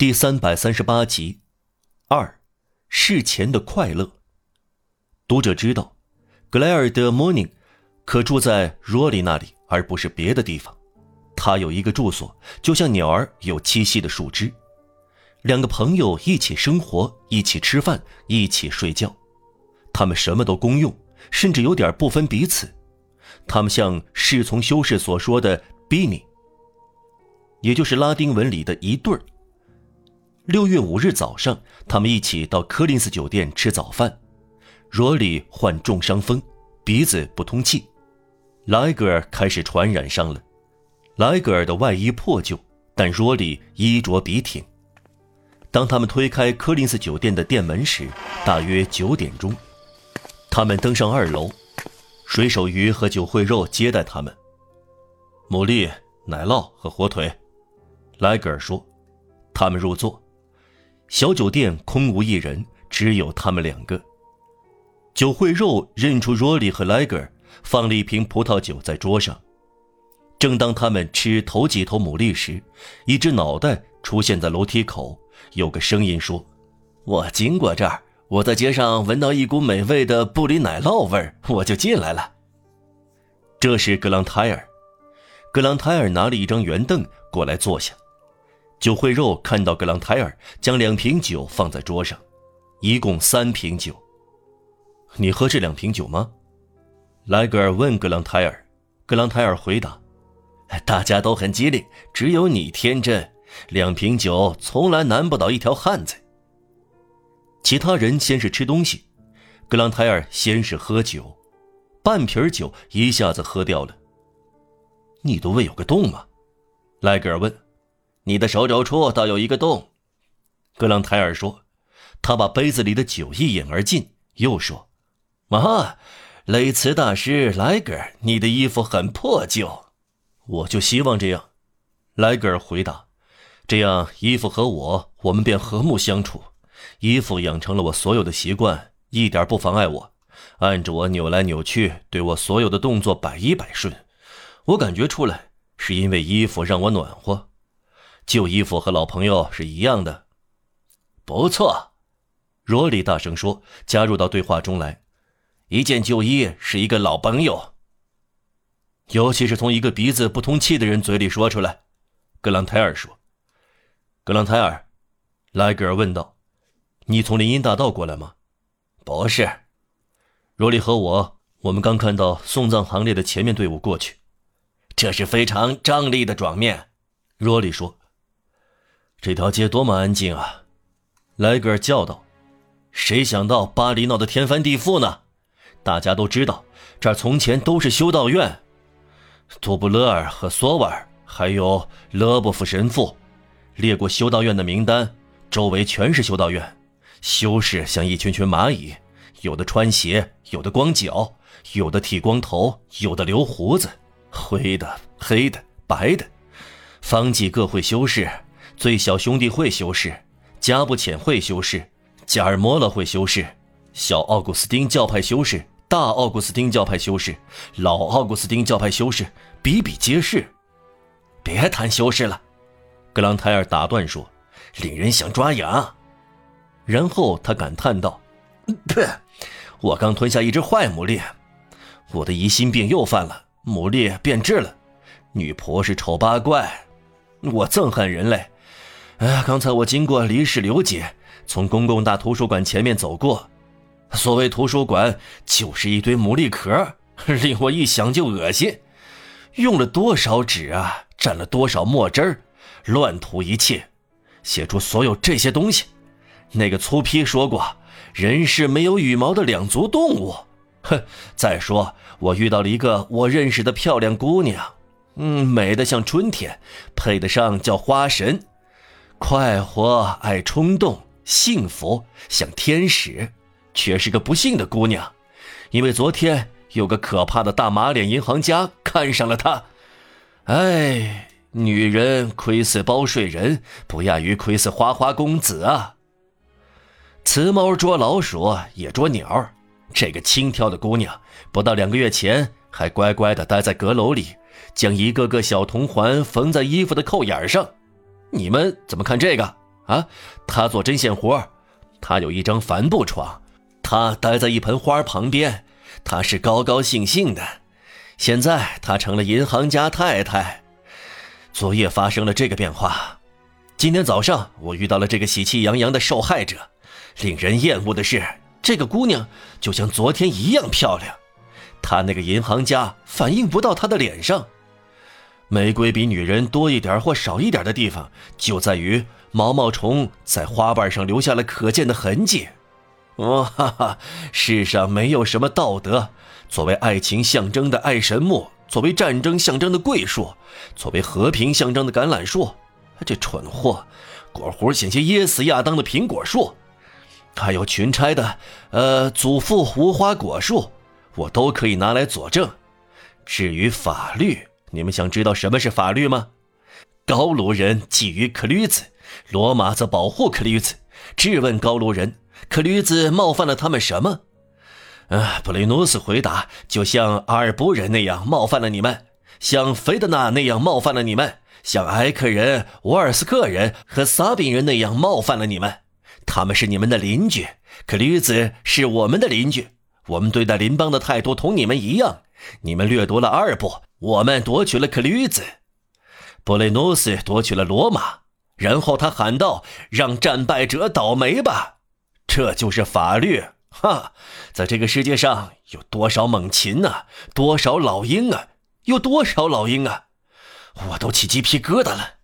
第三百三十八集，二，事前的快乐。读者知道，格莱尔的莫宁可住在罗里那里，而不是别的地方。他有一个住所，就像鸟儿有栖息的树枝。两个朋友一起生活，一起吃饭，一起睡觉。他们什么都公用，甚至有点不分彼此。他们像侍从修士所说的“比尼”，也就是拉丁文里的一对儿。六月五日早上，他们一起到柯林斯酒店吃早饭。罗里患重伤风，鼻子不通气；莱格尔开始传染上了。莱格尔的外衣破旧，但罗里衣着笔挺。当他们推开柯林斯酒店的店门时，大约九点钟。他们登上二楼，水手鱼和酒烩肉接待他们。牡蛎、奶酪和火腿，莱格尔说。他们入座。小酒店空无一人，只有他们两个。酒会肉认出罗里和莱格尔，放了一瓶葡萄酒在桌上。正当他们吃头几头牡蛎时，一只脑袋出现在楼梯口。有个声音说：“我经过这儿，我在街上闻到一股美味的布里奶酪味儿，我就进来了。”这是格朗泰尔。格朗泰尔拿了一张圆凳过来坐下。酒会肉看到格朗泰尔将两瓶酒放在桌上，一共三瓶酒。你喝这两瓶酒吗？莱格尔问格朗泰尔。格朗泰尔回答：“大家都很机灵，只有你天真。两瓶酒从来难不倒一条汉子。”其他人先是吃东西，格朗泰尔先是喝酒，半瓶酒一下子喝掉了。你的胃有个洞吗？莱格尔问。你的手肘处倒有一个洞，格朗泰尔说。他把杯子里的酒一饮而尽，又说：“啊，雷茨大师莱格尔，你的衣服很破旧。”我就希望这样，莱格尔回答。这样衣服和我，我们便和睦相处。衣服养成了我所有的习惯，一点不妨碍我，按着我扭来扭去，对我所有的动作百依百顺。我感觉出来，是因为衣服让我暖和。旧衣服和老朋友是一样的，不错，罗里大声说，加入到对话中来。一件旧衣是一个老朋友，尤其是从一个鼻子不通气的人嘴里说出来。格朗泰尔说：“格朗泰尔，莱格尔问道，你从林荫大道过来吗？”“不是。”罗莉和我，我们刚看到送葬行列的前面队伍过去，这是非常张力的转面。”罗莉说。这条街多么安静啊！莱格尔叫道：“谁想到巴黎闹得天翻地覆呢？大家都知道，这儿从前都是修道院。杜布勒尔和索瓦尔，还有勒布夫神父，列过修道院的名单，周围全是修道院。修士像一群群蚂蚁，有的穿鞋，有的光脚，有的剃光头，有的留胡子，灰的、黑的、白的，方济各会修士。”最小兄弟会修士，加布浅会修士，加尔摩勒会修士，小奥古斯丁教派修士，大奥古斯丁教派修士，老奥古斯丁教派修士，比比皆是。别谈修士了，格朗泰尔打断说：“令人想抓痒。”然后他感叹道：“呸！我刚吞下一只坏牡蛎，我的疑心病又犯了，牡蛎变质了。女仆是丑八怪，我憎恨人类。”哎，刚才我经过离世刘姐，从公共大图书馆前面走过。所谓图书馆，就是一堆牡蛎壳，令我一想就恶心。用了多少纸啊，蘸了多少墨汁儿，乱涂一切，写出所有这些东西。那个粗批说过，人是没有羽毛的两足动物。哼，再说我遇到了一个我认识的漂亮姑娘，嗯，美得像春天，配得上叫花神。快活，爱冲动，幸福像天使，却是个不幸的姑娘，因为昨天有个可怕的大马脸银行家看上了她。哎，女人窥伺包税人，不亚于窥伺花花公子啊！雌猫捉老鼠也捉鸟，这个轻佻的姑娘，不到两个月前还乖乖地待在阁楼里，将一个个小铜环缝在衣服的扣眼上。你们怎么看这个啊，他做针线活他有一张帆布床，他待在一盆花旁边，他是高高兴兴的。现在他成了银行家太太。昨夜发生了这个变化，今天早上我遇到了这个喜气洋洋的受害者。令人厌恶的是，这个姑娘就像昨天一样漂亮。她那个银行家反应不到她的脸上。玫瑰比女人多一点或少一点的地方，就在于毛毛虫在花瓣上留下了可见的痕迹。哦哈哈，世上没有什么道德。作为爱情象征的爱神木，作为战争象征的桂树，作为和平象征的橄榄树，这蠢货，果核险些噎死亚当的苹果树，还有群差的，呃，祖父无花果树，我都可以拿来佐证。至于法律，你们想知道什么是法律吗？高卢人觊觎克吕兹，罗马则保护克吕兹。质问高卢人，克吕兹冒犯了他们什么？啊，布雷努斯回答：“就像阿尔布人那样冒犯了你们，像菲德纳那样冒犯了你们，像埃克人、沃尔斯克人和撒宾人那样冒犯了你们。他们是你们的邻居，克吕兹是我们的邻居。我们对待邻邦的态度同你们一样。你们掠夺了阿尔布，我们夺取了克吕兹。布雷努斯夺取了罗马，然后他喊道：‘让战败者倒霉吧！’这就是法律。”哈，在这个世界上有多少猛禽啊？多少老鹰啊？有多少老鹰啊？我都起鸡皮疙瘩了。